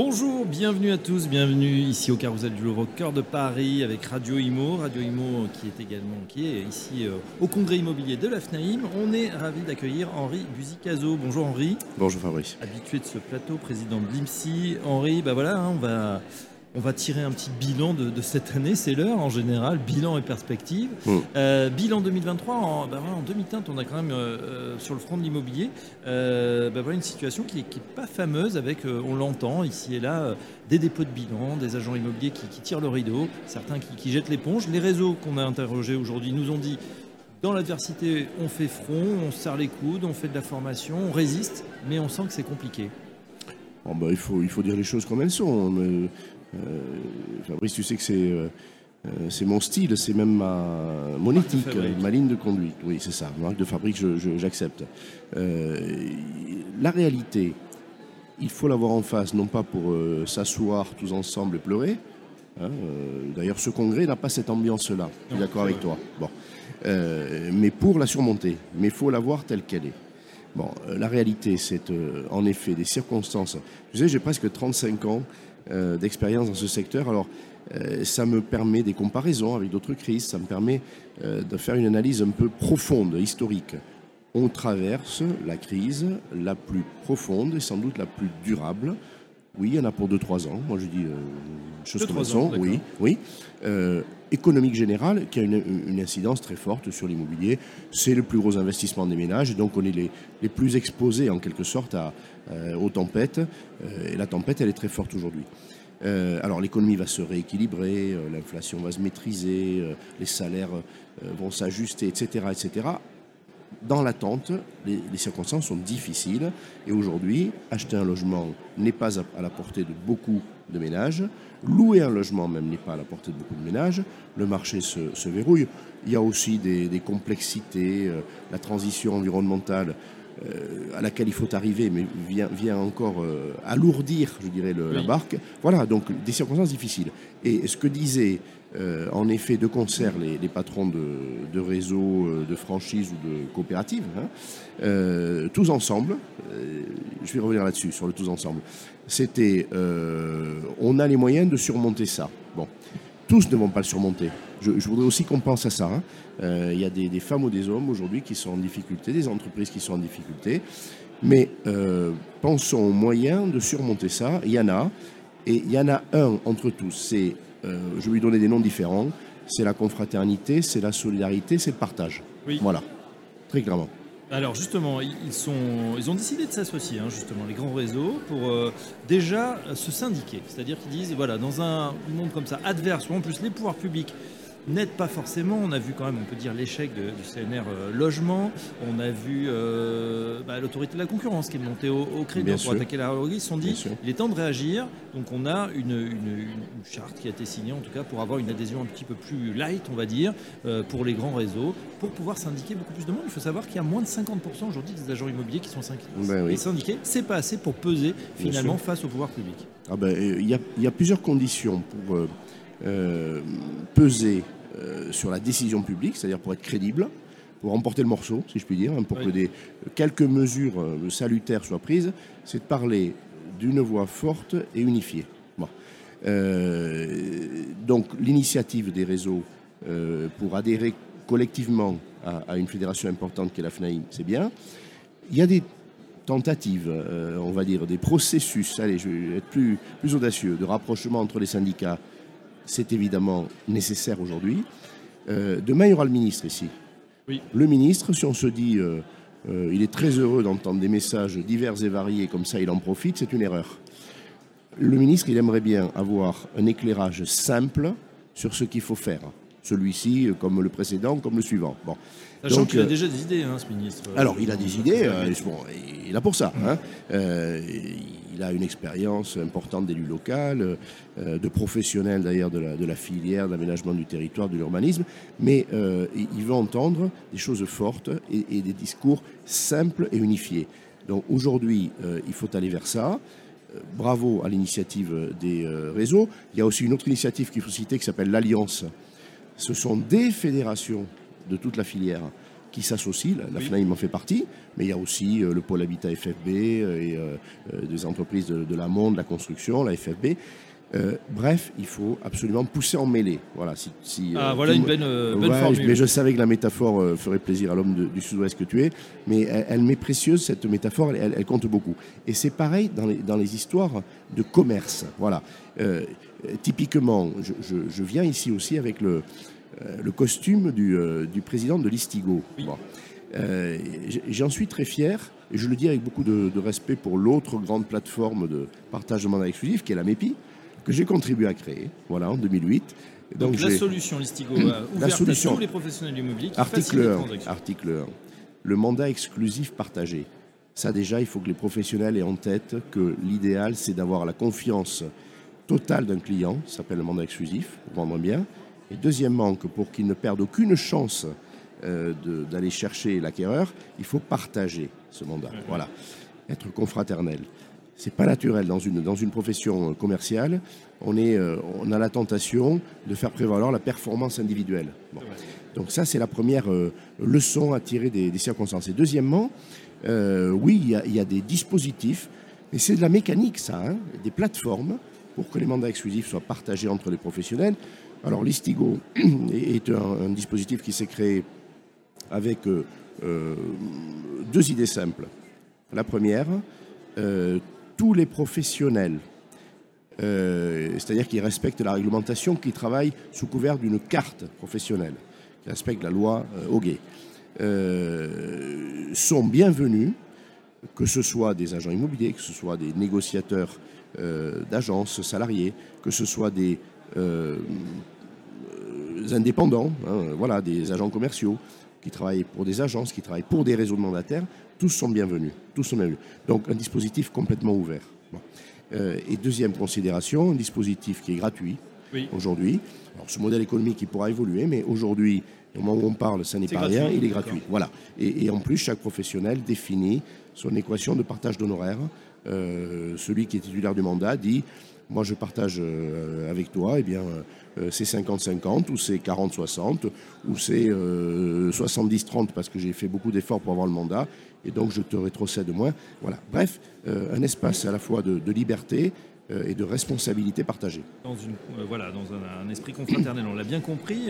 Bonjour, bienvenue à tous, bienvenue ici au Carousel du Louvre, au cœur de Paris, avec Radio Imo. Radio Imo qui est également qui est ici euh, au congrès immobilier de la FNAIM. On est ravi d'accueillir Henri Buzicazo. Bonjour Henri. Bonjour Fabrice. Habitué de ce plateau, président de l'IMSI. Henri, bah voilà, hein, on va on va tirer un petit bilan de, cette année, c'est l'heure en général, bilan et perspective. Mm. Euh, bilan 2023, en, bah en demi-teinte, on a quand même euh, euh, sur le front de l'immobilier bah voilà une situation qui n'est pas fameuse avec, on l'entend ici et là, des dépôts de bilan, des agents immobiliers qui, tirent le rideau, certains qui, qui jettent l'éponge. Les réseaux qu'on a interrogés aujourd'hui nous ont dit dans l'adversité, on fait front, on serre les coudes, on fait de la formation, on résiste, mais on sent que c'est compliqué. bah, il, faut, il faut dire les choses comme elles sont. Euh, Fabrice, tu sais que c'est euh, euh, c'est mon style, c'est même ma, mon éthique, ma ligne de conduite. Oui, c'est ça, marque de fabrique, j'accepte. la réalité, il faut l'avoir en face, non pas pour s'asseoir tous ensemble et pleurer. Hein, d'ailleurs, ce congrès n'a pas cette ambiance-là. Je suis d'accord avec toi. Bon. mais pour la surmonter. Mais il faut la voir telle qu'elle est. Bon, la réalité, c'est en effet des circonstances. Tu sais, j'ai presque 35 ans. Euh, d'expérience dans ce secteur. Alors, euh, ça me permet des comparaisons avec d'autres crises, ça me permet euh, de faire une analyse un peu profonde, historique. On traverse la crise la plus profonde et sans doute la plus durable. Oui, il y en a pour 2-3 ans. Moi, je dis une chose comme ça. Oui, oui. Économique générale, qui a une, incidence très forte sur l'immobilier. C'est le plus gros investissement des ménages, donc on est les, les plus exposés en quelque sorte à, euh, aux tempêtes. Euh, et la tempête, elle est très forte aujourd'hui. Euh, alors l'économie va se rééquilibrer, l'inflation va se maîtriser, les salaires vont s'ajuster, etc., etc. Dans l'attente, les, les, circonstances sont difficiles et aujourd'hui, acheter un logement n'est pas à, la portée de beaucoup de ménages, louer un logement même n'est pas à la portée de beaucoup de ménages, le marché se, verrouille. Il y a aussi des, complexités, la transition environnementale euh, à laquelle il faut arriver, mais vient, vient encore euh, alourdir, je dirais, la barque. Voilà, donc des circonstances difficiles. Et ce que disaient euh, en effet de concert les, patrons de, de réseaux, de franchises ou de coopératives, hein, tous ensemble, je vais revenir là-dessus, sur le tous ensemble, c'était on a les moyens de surmonter ça. Bon, tous ne vont pas le surmonter. Je, voudrais aussi qu'on pense à ça. Hein. Euh, il y a des, femmes ou des hommes aujourd'hui qui sont en difficulté, des entreprises qui sont en difficulté. Mais euh, pensons aux moyens de surmonter ça. Il y en a. Et il y en a un entre tous. C'est, euh, je vais lui donner des noms différents. C'est la confraternité, c'est la solidarité, c'est le partage. Voilà, très clairement. Alors justement, ils, sont, ils ont décidé de s'associer, hein, justement, les grands réseaux, pour euh, déjà se syndiquer. C'est-à-dire qu'ils disent, voilà, dans un monde comme ça, adverse, où en plus les pouvoirs publics n'aide pas forcément. On a vu quand même, on peut dire, l'échec du CNR euh, logement. On a vu euh, bah, l'autorité de la concurrence qui est montée au, crédit pour attaquer la Ils se sont dit, il est temps de réagir. Donc on a une, charte qui a été signée, en tout cas, pour avoir une adhésion un petit peu plus light, on va dire, euh, pour les grands réseaux, pour pouvoir syndiquer beaucoup plus de monde. Il faut savoir qu'il y a moins de 50% aujourd'hui des agents immobiliers qui sont ben syndiqués. C'est pas assez pour peser finalement face au pouvoir public. Ah ben, il y, y, a plusieurs conditions pour peser sur la décision publique, c'est-à-dire pour être crédible, pour remporter le morceau, si je puis dire, hein, pour que des, quelques mesures euh, salutaires soient prises, c'est de parler d'une voix forte et unifiée. Euh, donc l'initiative des réseaux pour adhérer collectivement à, une fédération importante qu'est la FNAIM, c'est bien. Il y a des tentatives, on va dire, des processus, allez, je vais être plus, plus audacieux, de rapprochement entre les syndicats c'est évidemment nécessaire aujourd'hui. Euh, demain, il y aura le ministre ici. Oui. Le ministre, si on se dit, euh, euh, il est très heureux d'entendre des messages divers et variés, comme ça il en profite, c'est une erreur. Le ministre, il aimerait bien avoir un éclairage simple sur ce qu'il faut faire. Celui-ci, comme le précédent, comme le suivant. Bon. Sachant qu'il a déjà des idées, hein, ce ministre. Alors, il a des idées, bon, il a pour ça. Hein il a une expérience importante d'élu local, euh, de professionnel d'ailleurs de la, filière d'aménagement du territoire, de l'urbanisme, mais euh, il veut entendre des choses fortes et, des discours simples et unifiés. Donc aujourd'hui, euh, il faut aller vers ça. bravo à l'initiative des réseaux. Il y a aussi une autre initiative qu'il faut citer qui s'appelle l'Alliance. Ce sont des fédérations de toute la filière qui s'associent. La, FNAIM en fait partie, mais il y a aussi le pôle Habitat FFB et des entreprises de, de la monde, de la construction, la FFB. Euh, bref, il faut absolument pousser en mêlée. Voilà, si, ah, euh, voilà une bonne, euh, formule. Mais je savais que la métaphore ferait plaisir à l'homme du sud-ouest que tu es, mais elle, m'est précieuse, cette métaphore, elle, compte beaucoup. Et c'est pareil dans les, dans les, histoires de commerce. Voilà. Typiquement, je, viens ici aussi avec le, le costume du, du, président de l'Istigo. J'en suis très fier, et je le dis avec beaucoup de, de respect pour l'autre grande plateforme de partage de mandat exclusif, qui est la MEPI que j'ai contribué à créer, voilà, en 2008. Donc, la solution Listigo ouverte la solution, à tous les professionnels du mobilier article 1, article 1, le mandat exclusif partagé. Ça déjà, il faut que les professionnels aient en tête que l'idéal, c'est d'avoir la confiance totale d'un client, ça s'appelle le mandat exclusif, pour vendre bien. Et deuxièmement, que pour qu'il ne perde aucune chance euh, d'aller chercher l'acquéreur, il faut partager ce mandat. Voilà, être confraternel c'est pas naturel dans une, dans une profession euh, commerciale. On, est, euh, on a la tentation de faire prévaloir la performance individuelle. Donc ça, c'est la première euh, leçon à tirer des, circonstances. Et deuxièmement, oui, il y, a des dispositifs, mais c'est de la mécanique, ça, hein, des plateformes pour que les mandats exclusifs soient partagés entre les professionnels. Alors l'Istigo est un, dispositif qui s'est créé avec deux idées simples. La première, tous les professionnels, euh, c'est-à-dire qui respectent la réglementation, qui travaillent sous couvert d'une carte professionnelle, qui respectent la loi euh, euh, sont bienvenus, que ce soit des agents immobiliers, que ce soit des négociateurs euh, d'agences salariés, que ce soit des indépendants, hein, voilà, des agents commerciaux qui travaillent pour des agences, qui travaillent pour des réseaux de mandataires, tous sont bienvenus. Tous sont bienvenus. Donc un dispositif complètement ouvert. Euh, et deuxième considération, un dispositif qui est gratuit aujourd'hui. Alors ce modèle économique, il pourra évoluer, mais aujourd'hui, au moment où on parle, ça n'est pas rien, il est gratuit. Voilà. Et, en plus, chaque professionnel définit son équation de partage d'honoraires. Euh, celui qui est titulaire du mandat dit moi je partage euh, avec toi, eh bien euh, c'est 50-50 ou c'est 40-60 ou c'est 70-30 parce que j'ai fait beaucoup d'efforts pour avoir le mandat et donc je te rétrocède moins. Voilà. Bref, un espace à la fois de, liberté et de responsabilité partagée. Dans, une, voilà, dans un, esprit confraternel, on l'a bien compris.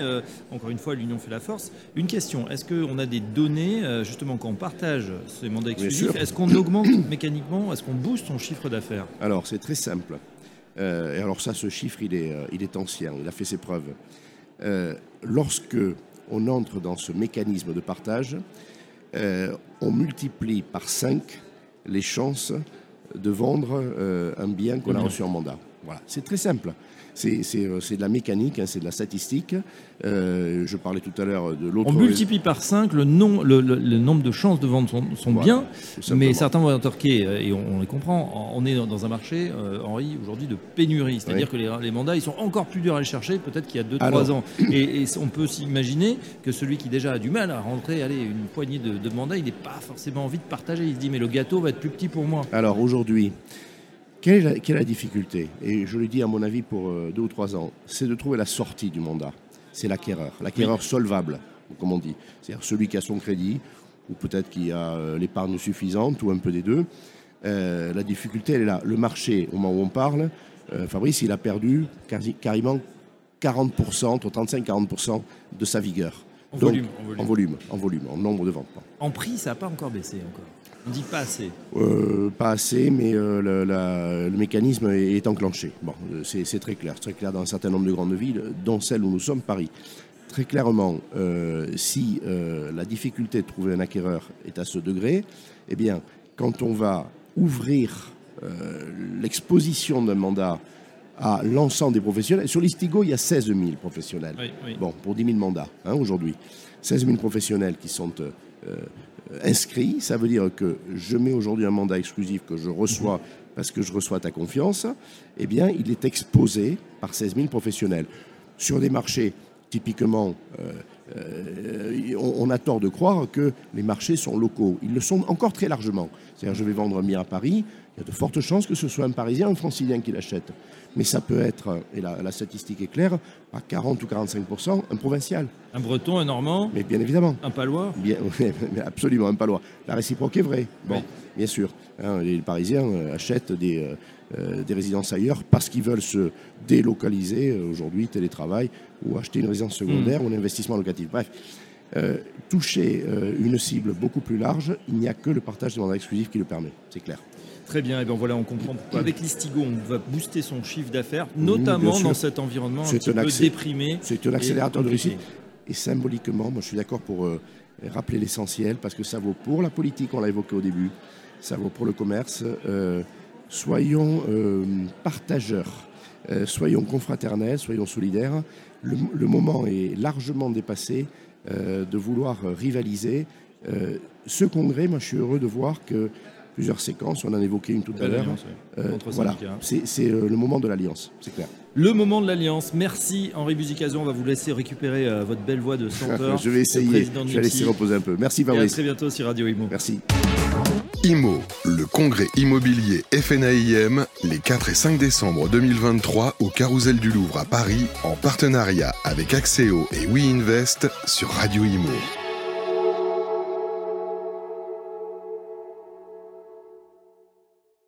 encore une fois, l'union fait la force. Une question, est-ce qu'on a des données, justement, quand on partage ces mandats exclusifs, est-ce qu'on augmente mécaniquement, est-ce qu'on booste son chiffre d'affaires? Alors, c'est très simple. Euh, et alors ça, ce chiffre, il est, euh, il est ancien, il a fait ses preuves. Euh, lorsque on entre dans ce mécanisme de partage, on multiplie par 5 les chances de vendre un bien qu'on a reçu en mandat. Voilà, c'est très simple. Euh, c'est de la mécanique, hein, c'est de la statistique. Euh, je parlais tout à l'heure de l'autre. On multiplie par 5 le, le, nombre de chances de vendre son, bien, mais certains vont interquer, euh, et on, les comprend, on est dans un marché, Henri, aujourd'hui de pénurie. C'est-à-dire que les, mandats, ils sont encore plus durs à aller chercher, peut-être qu'il y a 2-3 ans. Et, on peut s'imaginer que celui qui déjà a du mal à rentrer, allez, une poignée de, de mandats, il n'est pas forcément envie de partager. Il se dit, mais le gâteau va être plus petit pour moi. Alors aujourd'hui, quelle est, la, difficulté? Et je le dis à mon avis pour euh, deux ou trois ans, c'est de trouver la sortie du mandat. C'est l'acquéreur, l'acquéreur solvable, comme on dit. C'est-à-dire celui qui a son crédit, ou peut-être qui a euh, l'épargne suffisante, ou un peu des deux. Euh, la difficulté, elle est là. Le marché, au moment où on parle, Fabrice, il a perdu quasi, carrément 40%, entre 35-40% de sa vigueur. En, volume, en, volume. en volume, en nombre de ventes. En prix, ça n'a pas encore baissé encore. On dit pas assez. Euh, pas assez, mais euh, le, mécanisme est, enclenché. Bon, euh, c'est très clair, très clair dans un certain nombre de grandes villes, dont celle où nous sommes, Paris. Très clairement, si la difficulté de trouver un acquéreur est à ce degré, eh bien, quand on va ouvrir l'exposition d'un mandat à l'ensemble des professionnels. Sur l'Istigo, il y a 16 000 professionnels. Bon, pour 10 000 mandats hein, aujourd'hui. 16 000 professionnels qui sont inscrit. Ça veut dire que je mets aujourd'hui un mandat exclusif que je reçois parce que je reçois ta confiance. Eh bien, il est exposé par 16 000 professionnels sur des marchés typiquement, on, a tort de croire que les marchés sont locaux. Ils le sont encore très largement. C'est-à-dire, je vais vendre un bien à Paris, il y a de fortes chances que ce soit un Parisien, un Francilien qui l'achète. Mais ça peut être, et la, statistique est claire, à 40 ou 45% un provincial. Un Breton, un Normand Mais bien évidemment. Un Palois bien, Absolument, un Palois. La réciproque est vraie. Bon, bien sûr. Hein, les Parisiens euh, achètent des, euh, euh, des résidences ailleurs parce qu'ils veulent se délocaliser aujourd'hui, télétravail, ou acheter une résidence secondaire hmm. ou un investissement locatif. Bref. toucher une cible beaucoup plus large, il n'y a que le partage des mandats exclusifs qui le permet, c'est clair. Très bien, et bien voilà, on comprend pourquoi avec l'Istigo, on va booster son chiffre d'affaires, notamment dans cet environnement un petit peu déprimé. C'est un accélérateur de réussite. Et symboliquement, moi je suis d'accord pour euh, rappeler l'essentiel, parce que ça vaut pour la politique, on l'a évoqué au début, ça vaut pour le commerce. Euh, soyons euh, partageurs, soyons confraternels, soyons solidaires. Le, moment est largement dépassé de vouloir rivaliser. ce congrès, moi je suis heureux de voir que plusieurs séquences. On en a évoqué une toute à l'heure. Euh, voilà, c'est euh, le moment de l'alliance, c'est clair. Le moment de l'alliance. Merci Henri Buzicazo. On va vous laisser récupérer euh, votre belle voix de chanteur. je vais essayer. Je vais laisser reposer un peu. Merci Fabrice. à très bientôt sur Radio Imo. Merci. IMO, le congrès immobilier FNAIM, les 4 et 5 décembre 2023 au Carousel du Louvre à Paris, en partenariat avec Axéo et WeInvest sur Radio IMO.